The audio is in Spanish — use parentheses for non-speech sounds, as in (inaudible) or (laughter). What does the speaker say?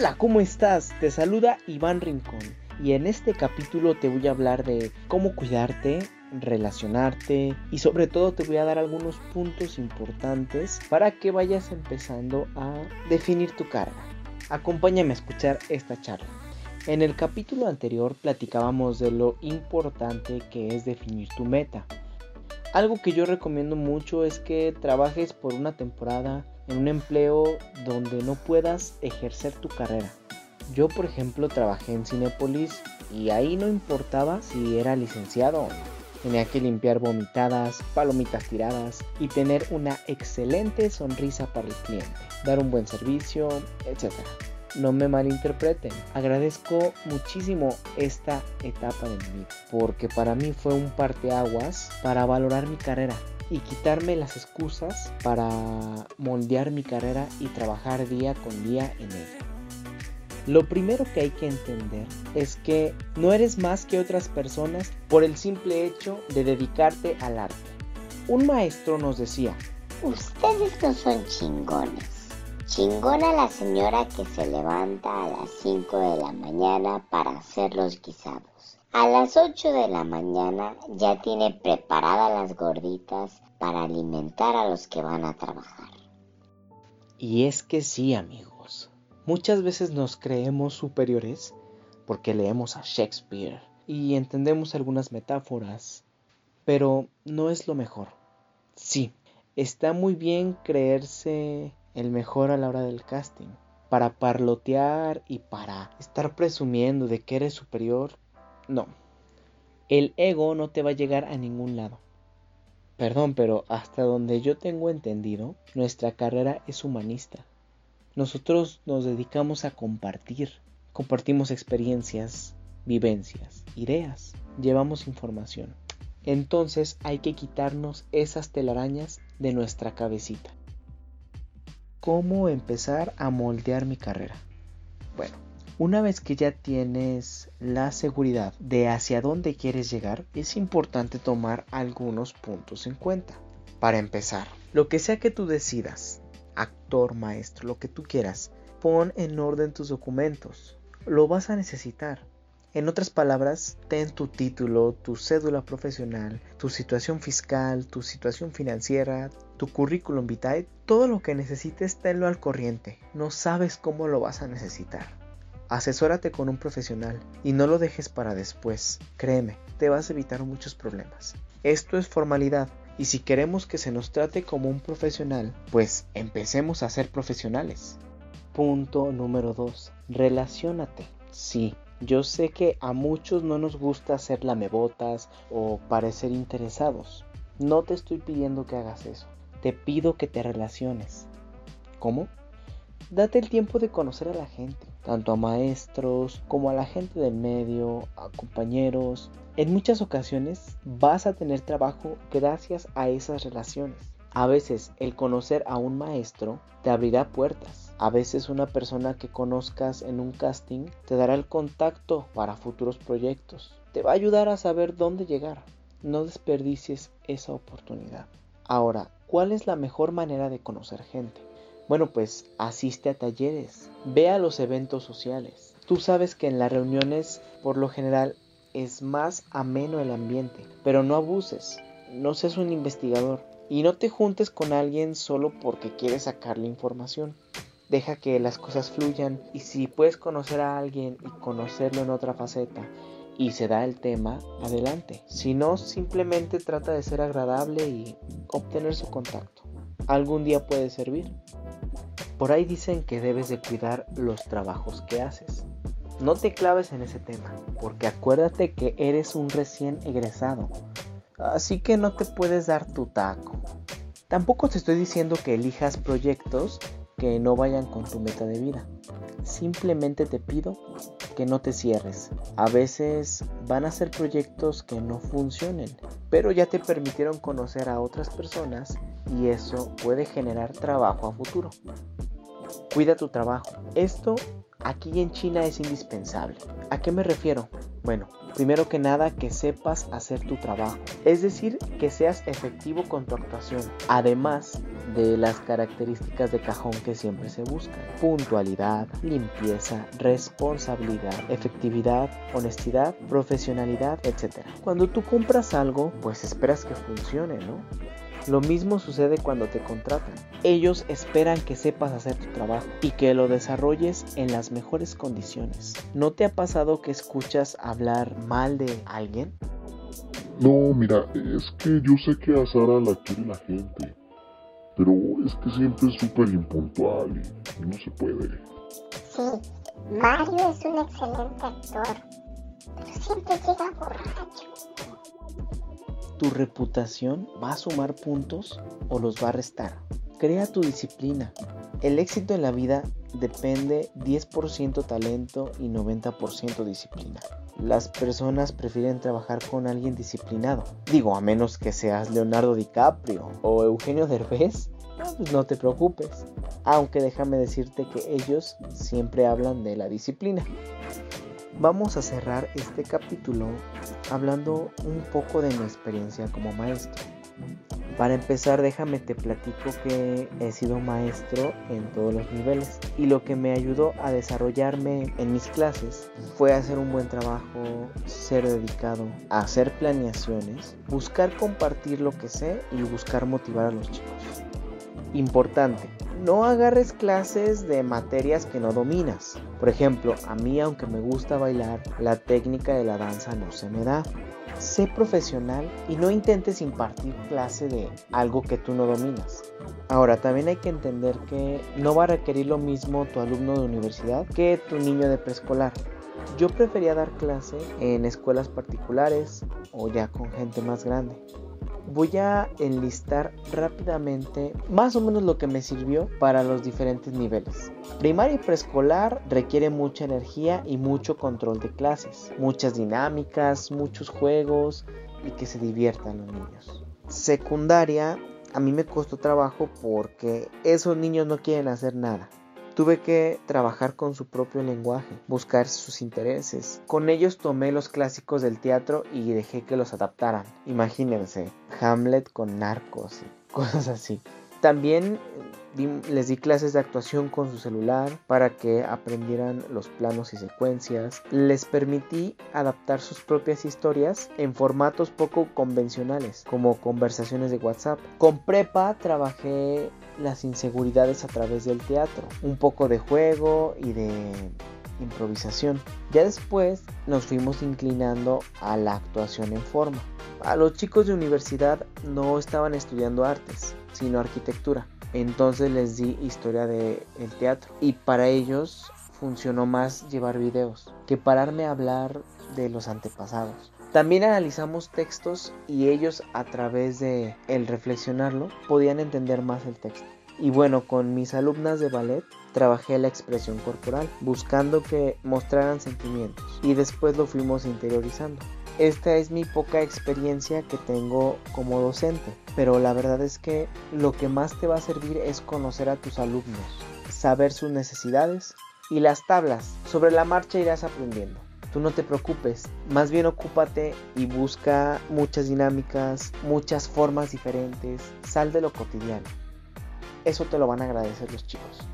Hola, ¿cómo estás? Te saluda Iván Rincón y en este capítulo te voy a hablar de cómo cuidarte, relacionarte y sobre todo te voy a dar algunos puntos importantes para que vayas empezando a definir tu carga. Acompáñame a escuchar esta charla. En el capítulo anterior platicábamos de lo importante que es definir tu meta. Algo que yo recomiendo mucho es que trabajes por una temporada en un empleo donde no puedas ejercer tu carrera. Yo, por ejemplo, trabajé en Cinepolis y ahí no importaba si era licenciado o no. Tenía que limpiar vomitadas, palomitas tiradas y tener una excelente sonrisa para el cliente, dar un buen servicio, etc. No me malinterpreten, agradezco muchísimo esta etapa de mi vida, porque para mí fue un parteaguas para valorar mi carrera y quitarme las excusas para moldear mi carrera y trabajar día con día en ella. Lo primero que hay que entender es que no eres más que otras personas por el simple hecho de dedicarte al arte. Un maestro nos decía, ustedes no son chingones. Chingona la señora que se levanta a las 5 de la mañana para hacer los guisados. A las 8 de la mañana ya tiene preparadas las gorditas para alimentar a los que van a trabajar. Y es que sí, amigos. Muchas veces nos creemos superiores porque leemos a Shakespeare y entendemos algunas metáforas, pero no es lo mejor. Sí, está muy bien creerse el mejor a la hora del casting, para parlotear y para estar presumiendo de que eres superior. No, el ego no te va a llegar a ningún lado. Perdón, pero hasta donde yo tengo entendido, nuestra carrera es humanista. Nosotros nos dedicamos a compartir, compartimos experiencias, vivencias, ideas, llevamos información. Entonces hay que quitarnos esas telarañas de nuestra cabecita. ¿Cómo empezar a moldear mi carrera? Bueno, una vez que ya tienes la seguridad de hacia dónde quieres llegar, es importante tomar algunos puntos en cuenta. Para empezar, lo que sea que tú decidas, actor, maestro, lo que tú quieras, pon en orden tus documentos. Lo vas a necesitar. En otras palabras, ten tu título, tu cédula profesional, tu situación fiscal, tu situación financiera, tu currículum vitae, todo lo que necesites tenlo al corriente. No sabes cómo lo vas a necesitar. Asesórate con un profesional y no lo dejes para después. Créeme, te vas a evitar muchos problemas. Esto es formalidad y si queremos que se nos trate como un profesional, pues empecemos a ser profesionales. Punto número 2. Relaciónate. Sí, yo sé que a muchos no nos gusta hacer lamebotas o parecer interesados. No te estoy pidiendo que hagas eso. Te pido que te relaciones. ¿Cómo? Date el tiempo de conocer a la gente tanto a maestros como a la gente del medio, a compañeros. En muchas ocasiones vas a tener trabajo gracias a esas relaciones. A veces el conocer a un maestro te abrirá puertas. A veces una persona que conozcas en un casting te dará el contacto para futuros proyectos. Te va a ayudar a saber dónde llegar. No desperdicies esa oportunidad. Ahora, ¿cuál es la mejor manera de conocer gente? Bueno, pues asiste a talleres, ve a los eventos sociales. Tú sabes que en las reuniones, por lo general, es más ameno el ambiente, pero no abuses, no seas un investigador y no te juntes con alguien solo porque quieres sacarle información. Deja que las cosas fluyan y si puedes conocer a alguien y conocerlo en otra faceta y se da el tema, adelante. Si no, simplemente trata de ser agradable y obtener su contacto. Algún día puede servir. Por ahí dicen que debes de cuidar los trabajos que haces. No te claves en ese tema, porque acuérdate que eres un recién egresado, así que no te puedes dar tu taco. Tampoco te estoy diciendo que elijas proyectos que no vayan con tu meta de vida. Simplemente te pido que no te cierres. A veces van a ser proyectos que no funcionen, pero ya te permitieron conocer a otras personas y eso puede generar trabajo a futuro. Cuida tu trabajo. Esto aquí en China es indispensable. ¿A qué me refiero? Bueno, primero que nada que sepas hacer tu trabajo, es decir, que seas efectivo con tu actuación, además de las características de cajón que siempre se buscan, puntualidad, limpieza, responsabilidad, efectividad, honestidad, profesionalidad, etc. Cuando tú compras algo, pues esperas que funcione, ¿no? Lo mismo sucede cuando te contratan. Ellos esperan que sepas hacer tu trabajo y que lo desarrolles en las mejores condiciones. ¿No te ha pasado que escuchas hablar mal de alguien? No, mira, es que yo sé que a Sara la quiere la gente, pero es que siempre es súper impuntual y no se puede. Sí, Mario es un excelente actor, pero siempre llega borracho tu reputación va a sumar puntos o los va a restar. Crea tu disciplina. El éxito en la vida depende 10% talento y 90% disciplina. Las personas prefieren trabajar con alguien disciplinado. Digo, a menos que seas Leonardo DiCaprio o Eugenio Derbez, pues no te preocupes. Aunque déjame decirte que ellos siempre hablan de la disciplina. Vamos a cerrar este capítulo hablando un poco de mi experiencia como maestro. Para empezar, déjame te platico que he sido maestro en todos los niveles y lo que me ayudó a desarrollarme en mis clases fue hacer un buen trabajo, ser dedicado, a hacer planeaciones, buscar compartir lo que sé y buscar motivar a los chicos. Importante, no agarres clases de materias que no dominas. Por ejemplo, a mí aunque me gusta bailar, la técnica de la danza no se me da. Sé profesional y no intentes impartir clase de algo que tú no dominas. Ahora, también hay que entender que no va a requerir lo mismo tu alumno de universidad que tu niño de preescolar. Yo prefería dar clase en escuelas particulares o ya con gente más grande voy a enlistar rápidamente más o menos lo que me sirvió para los diferentes niveles. Primaria y preescolar requiere mucha energía y mucho control de clases, muchas dinámicas, muchos juegos y que se diviertan los niños. Secundaria a mí me costó trabajo porque esos niños no quieren hacer nada. Tuve que trabajar con su propio lenguaje, buscar sus intereses. Con ellos tomé los clásicos del teatro y dejé que los adaptaran. Imagínense, Hamlet con narcos y (laughs) cosas así. También les di clases de actuación con su celular para que aprendieran los planos y secuencias. Les permití adaptar sus propias historias en formatos poco convencionales, como conversaciones de WhatsApp. Con prepa trabajé las inseguridades a través del teatro, un poco de juego y de improvisación. Ya después nos fuimos inclinando a la actuación en forma. A los chicos de universidad no estaban estudiando artes, sino arquitectura. Entonces les di historia del teatro y para ellos funcionó más llevar videos que pararme a hablar de los antepasados. También analizamos textos y ellos a través de el reflexionarlo podían entender más el texto. Y bueno, con mis alumnas de ballet trabajé la expresión corporal, buscando que mostraran sentimientos y después lo fuimos interiorizando. Esta es mi poca experiencia que tengo como docente, pero la verdad es que lo que más te va a servir es conocer a tus alumnos, saber sus necesidades y las tablas. Sobre la marcha irás aprendiendo. Tú no te preocupes, más bien ocúpate y busca muchas dinámicas, muchas formas diferentes, sal de lo cotidiano. Eso te lo van a agradecer los chicos.